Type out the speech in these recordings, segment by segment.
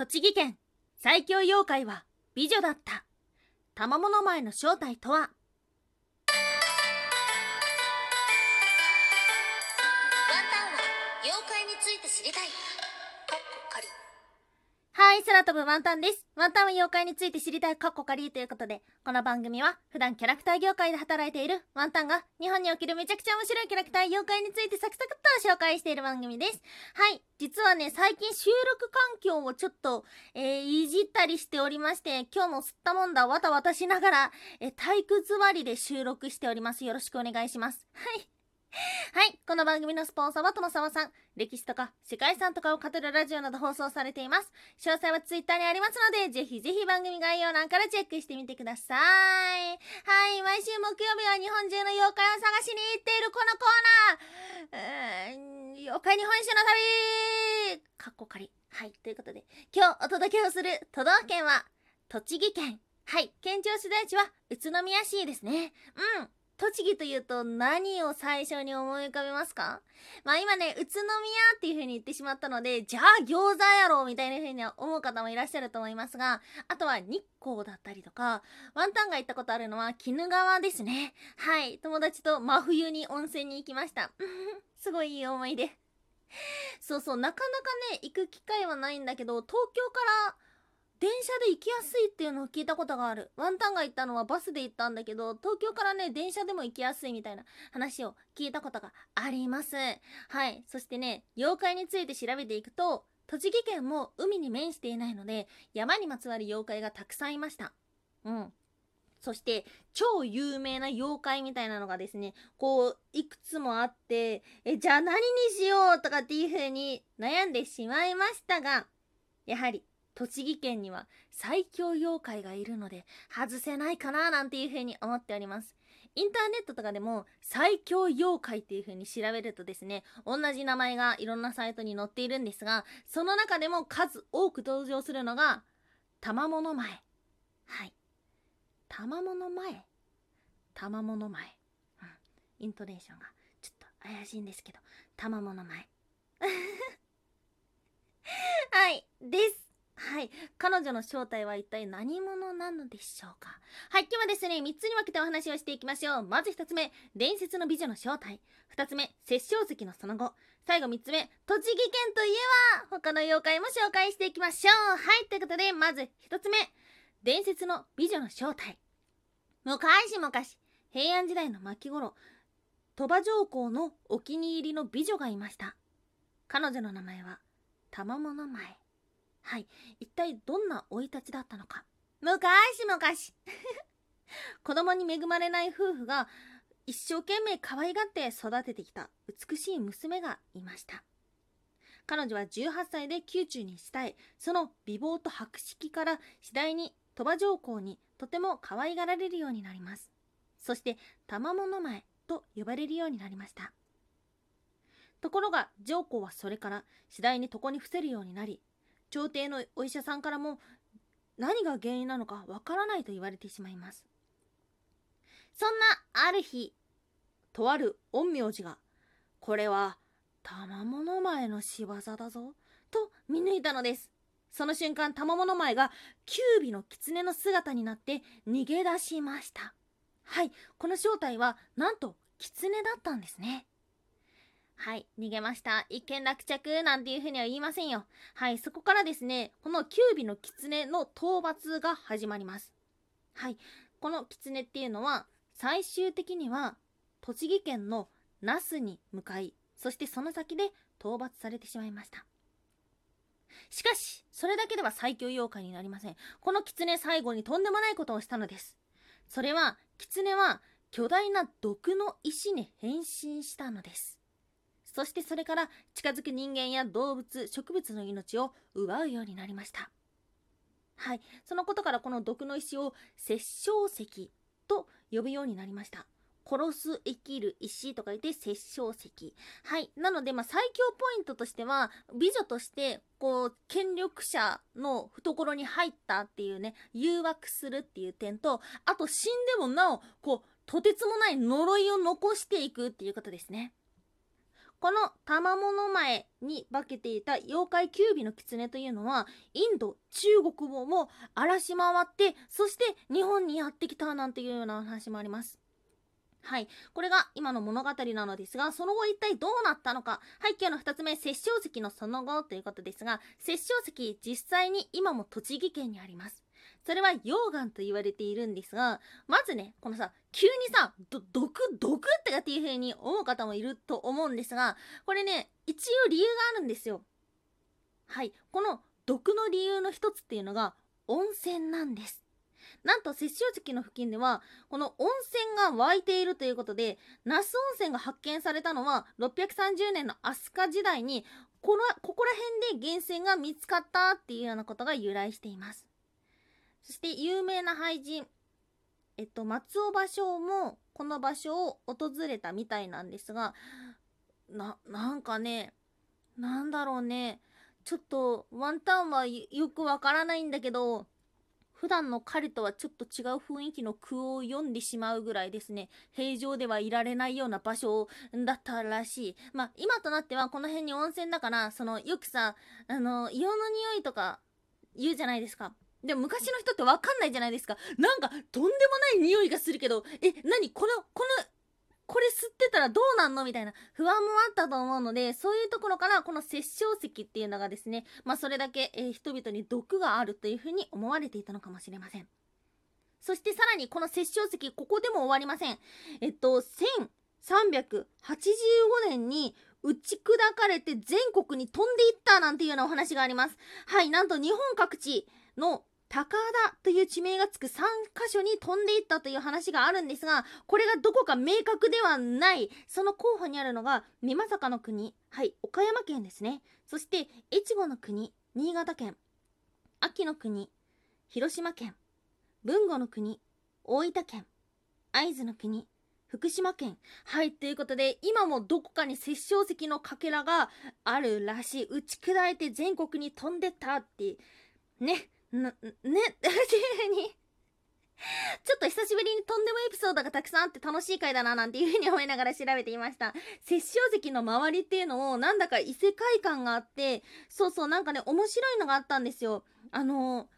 栃木県。最強妖怪は美女だった。賜物前の正体とは？はい、空飛ぶワンタンです。ワンタンは妖怪について知りたいカッコカリーということで、この番組は普段キャラクター業界で働いているワンタンが日本におけるめちゃくちゃ面白いキャラクター妖怪についてサクサクっと紹介している番組です。はい、実はね、最近収録環境をちょっと、えー、いじったりしておりまして、今日も吸ったもんだわたわたしながら、えー、体育座りで収録しております。よろしくお願いします。はい。はい。この番組のスポンサーはともさまさん。歴史とか世界遺産とかを語るラジオなど放送されています。詳細はツイッターにありますので、ぜひぜひ番組概要欄からチェックしてみてください。はい。毎週木曜日は日本中の妖怪を探しに行っているこのコーナー。うーん、妖怪日本史の旅かっこかり。はい。ということで、今日お届けをする都道府県は、栃木県。はい。県庁所在地は宇都宮市ですね。うん。栃木というと何を最初に思い浮かべますか？まあ今ね、宇都宮っていう風に言ってしまったので、じゃあ餃子やろうみたいな風には思う方もいらっしゃると思いますが、あとは日光だったりとか、ワンタンが行ったことあるのは鬼怒川ですね。はい。友達と真冬に温泉に行きました。すごいいい思い出。そうそう、なかなかね、行く機会はないんだけど、東京から電車で行きやすいっていうのを聞いたことがある。ワンタンが行ったのはバスで行ったんだけど、東京からね、電車でも行きやすいみたいな話を聞いたことがあります。はい。そしてね、妖怪について調べていくと、栃木県も海に面していないので、山にまつわる妖怪がたくさんいました。うん。そして、超有名な妖怪みたいなのがですね、こう、いくつもあって、え、じゃあ何にしようとかっていう風に悩んでしまいましたが、やはり、栃木県には最強妖怪がいるので外せないかななんていう風に思っております。インターネットとかでも最強妖怪っていう風に調べるとですね、同じ名前がいろんなサイトに載っているんですが、その中でも数多く登場するのが、玉物前。はい。玉物前玉物前。うん。イントネーションがちょっと怪しいんですけど、玉物前。はい。です。はい。彼女の正体は一体何者なのでしょうか？はい。今日はですね、3つに分けてお話をしていきましょう。まず1つ目、伝説の美女の正体。2つ目、殺生石のその後。最後3つ目、栃木県といえば、他の妖怪も紹介していきましょう。はい。ということで、まず1つ目、伝説の美女の正体。昔々、平安時代の末期頃、鳥羽上皇のお気に入りの美女がいました。彼女の名前は、玉物前。はい。一体どんな生い立ちだったのか。昔々。子供に恵まれない夫婦が一生懸命可愛がって育ててきた美しい娘がいました。彼女は18歳で宮中に伝え、その美貌と博識から次第に鳥羽上皇にとても可愛がられるようになります。そして、玉物前と呼ばれるようになりました。ところが、上皇はそれから次第に床に伏せるようになり、朝廷のお医者さんからも何が原因なのかわからないと言われてしまいます。そんなある日、とある陰陽師が、これは玉物前の仕業だぞ、と見抜いたのです。その瞬間、玉物前が九尾の狐の姿になって逃げ出しました。はい、この正体はなんと狐だったんですね。はい、逃げました。一件落着なんていうふうには言いませんよ。はい、そこからですね、この九尾の狐の討伐が始まります。はい、この狐っていうのは、最終的には栃木県の那須に向かい、そしてその先で討伐されてしまいました。しかし、それだけでは最強妖怪になりません。この狐最後にとんでもないことをしたのです。それは、狐は巨大な毒の石に変身したのです。そしてそれから近づく人間や動物、植物の命を奪うようになりました。はい。そのことからこの毒の石を殺生石と呼ぶようになりました。殺す、生きる、石と書いて殺生石。はい。なので、まあ、最強ポイントとしては、美女として、こう、権力者の懐に入ったっていうね、誘惑するっていう点と、あと死んでもなお、こう、とてつもない呪いを残していくっていうことですね。この玉物前に化けていた妖怪キュービの狐というのはインド中国をも荒らし回ってそして日本にやってきたなんていうような話もありますはい。これが今の物語なのですが、その後一体どうなったのか。はい、今日の二つ目、殺生石のその後ということですが、殺生石、実際に今も栃木県にあります。それは溶岩と言われているんですが、まずね、このさ、急にさ、ど、毒、毒ってかっていう風に思う方もいると思うんですが、これね、一応理由があるんですよ。はい。この毒の理由の一つっていうのが、温泉なんです。なんと、摂政石の付近では、この温泉が湧いているということで、那須温泉が発見されたのは、630年の飛鳥時代に、ここら辺で源泉が見つかったっていうようなことが由来しています。そして有名な俳人、えっと、松尾芭蕉もこの場所を訪れたみたいなんですが、な、なんかね、なんだろうね、ちょっとワンタンはよくわからないんだけど、普段の彼とはちょっと違う雰囲気の句を読んでしまうぐらいですね、平常ではいられないような場所だったらしい。まあ、今となってはこの辺に温泉だから、その、よくさ、あの、硫黄の匂いとか言うじゃないですか。でも昔の人ってわかんないじゃないですか。なんか、とんでもない匂いがするけど、え、なにこの、この、これ吸ってたらどうなんの？みたいな不安もあったと思うので、そういうところからこの殺生石っていうのがですね、まあそれだけ、えー、人々に毒があるというふうに思われていたのかもしれません。そしてさらにこの殺生石、ここでも終わりません。えっと、1385年に打ち砕かれて全国に飛んでいったなんていうようなお話があります。はい、なんと日本各地の高田という地名がつく3カ所に飛んでいったという話があるんですが、これがどこか明確ではない。その候補にあるのが、美作の国、はい、岡山県ですね。そして、越後の国、新潟県。秋の国、広島県。豊後の国、大分県。会津の国、福島県。はい、ということで、今もどこかに殺生石のかけらがあるらしい。打ち砕いて全国に飛んでったって、ね。な、ね、っていうふうにちょっと久しぶりにとんでもエピソードがたくさんあって楽しい回だななんていうふうに思いながら調べていました。殺生石の周りっていうのをなんだか異世界観があって、そうそうなんかね面白いのがあったんですよ。あの、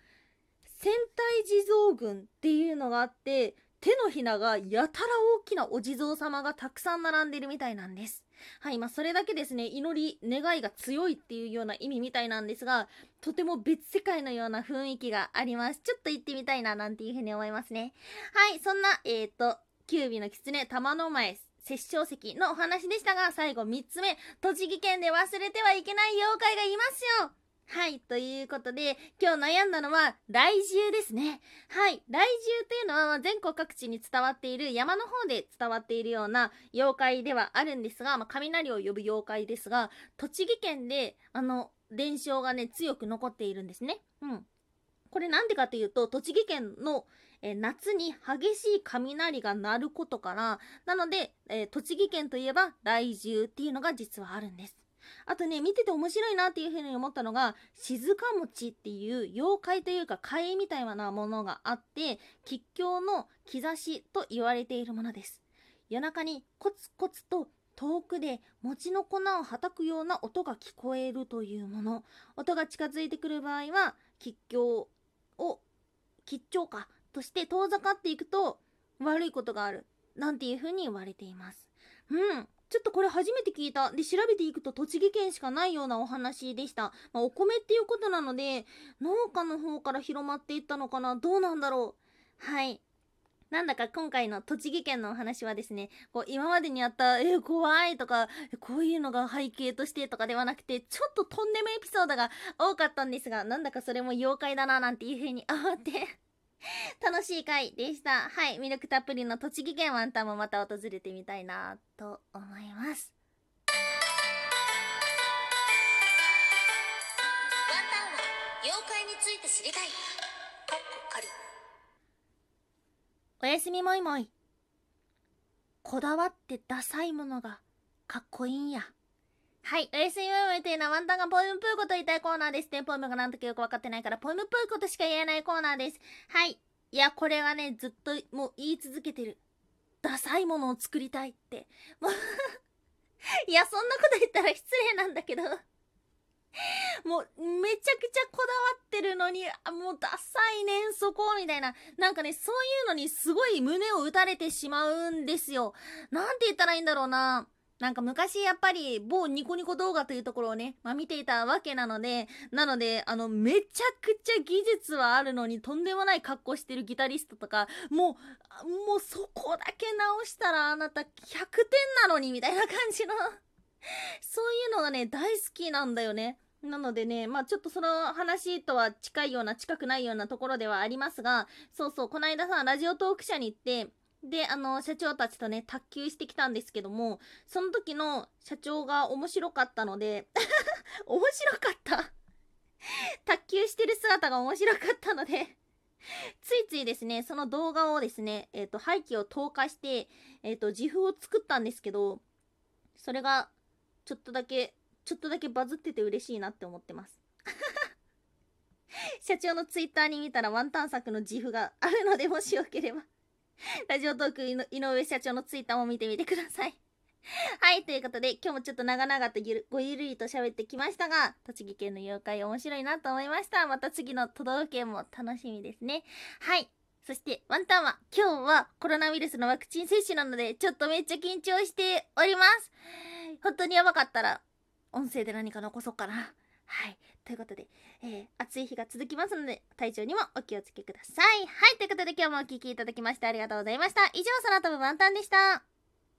戦隊地蔵軍っていうのがあって、手のひながやたら大きなお地蔵様がたくさん並んでるみたいなんです。はい、まあ、それだけですね、祈り、願いが強いっていうような意味みたいなんですが、とても別世界のような雰囲気があります。ちょっと行ってみたいな、なんていうふうに思いますね。はい、そんな、えっ、ー、と、キュービの狐、玉の前、殺生石のお話でしたが、最後3つ目、栃木県で忘れてはいけない妖怪がいますよはい。ということで、今日悩んだのは、雷獣ですね。はい。雷獣というのは、全国各地に伝わっている、山の方で伝わっているような妖怪ではあるんですが、まあ、雷を呼ぶ妖怪ですが、栃木県で、あの、伝承がね、強く残っているんですね。うん。これなんでかというと、栃木県の、え夏に激しい雷が鳴ることから、なので、えー、栃木県といえば雷獣っていうのが実はあるんです。あとね、見てて面白いなっていうふうに思ったのが、静か餅っていう妖怪というか怪みたいなものがあって、吉祥の兆しと言われているものです。夜中にコツコツと遠くで餅の粉をはたくような音が聞こえるというもの。音が近づいてくる場合は、吉祥を、吉祥か、として遠ざかっていくと悪いことがある。なんていうふうに言われています。うん。ちょっとこれ初めて聞いた。で、調べていくと栃木県しかないようなお話でした。まあ、お米っていうことなので、農家の方から広まっていったのかな？どうなんだろう？はい。なんだか今回の栃木県のお話はですね、こう今までにあった、えー、怖いとか、こういうのが背景としてとかではなくて、ちょっととんでもエピソードが多かったんですが、なんだかそれも妖怪だななんていう風に思って 楽しい回でした。はい。魅力たっぷりの栃木県ワンタンもまた訪れてみたいなと思います。ワンタンは妖怪について知りたい。かっこかり。おやすみもいもい。こだわってダサいものがかっこいいんや。はい。おやすみもいもいというのはワンタンがポエムプーこと言いたいコーナーですね。ポエムが何とかよくわかってないから、ポエムプーことしか言えないコーナーです。はい。いや、これはね、ずっともう言い続けてる。ダサいものを作りたいって。もういや、そんなこと言ったら失礼なんだけど。もう、めちゃくちゃこだわってるのに、あもうダサいねん、そこ、みたいな。なんかね、そういうのにすごい胸を打たれてしまうんですよ。なんて言ったらいいんだろうな。なんか昔やっぱり某ニコニコ動画というところをね、まあ、見ていたわけなので、なので、あの、めちゃくちゃ技術はあるのにとんでもない格好してるギタリストとか、もう、もうそこだけ直したらあなた100点なのにみたいな感じのそういうのがね、大好きなんだよね。なのでね、まあちょっとその話とは近いような近くないようなところではありますが、そうそう、この間さ、ラジオトーク社に行って、で、あの、社長たちとね、卓球してきたんですけども、その時の社長が面白かったので 面白かった。卓球してる姿が面白かったのでついついですね、その動画をですね、えっ、ー、と、廃棄を投下して、えっ、ー、と、自負を作ったんですけど、それが、ちょっとだけ、ちょっとだけバズってて嬉しいなって思ってます。社長のツイッターに見たらワンタン作の自負があるので、もしよければ。ラジオトーク井上社長のツイッターも見てみてください。はい、ということで、今日もちょっと長々とゆるごゆるりと喋ってきましたが、栃木県の妖怪面白いなと思いました。また次の都道府県も楽しみですね。はい。そして、ワンタンは、今日はコロナウイルスのワクチン接種なので、ちょっとめっちゃ緊張しております。本当にやばかったら、音声で何か残そうかな。はい。ということで、えー、暑い日が続きますので、体調にもお気をつけください。はい。ということで今日もお聴きいただきましてありがとうございました。以上、空飛ぶワンタンでした。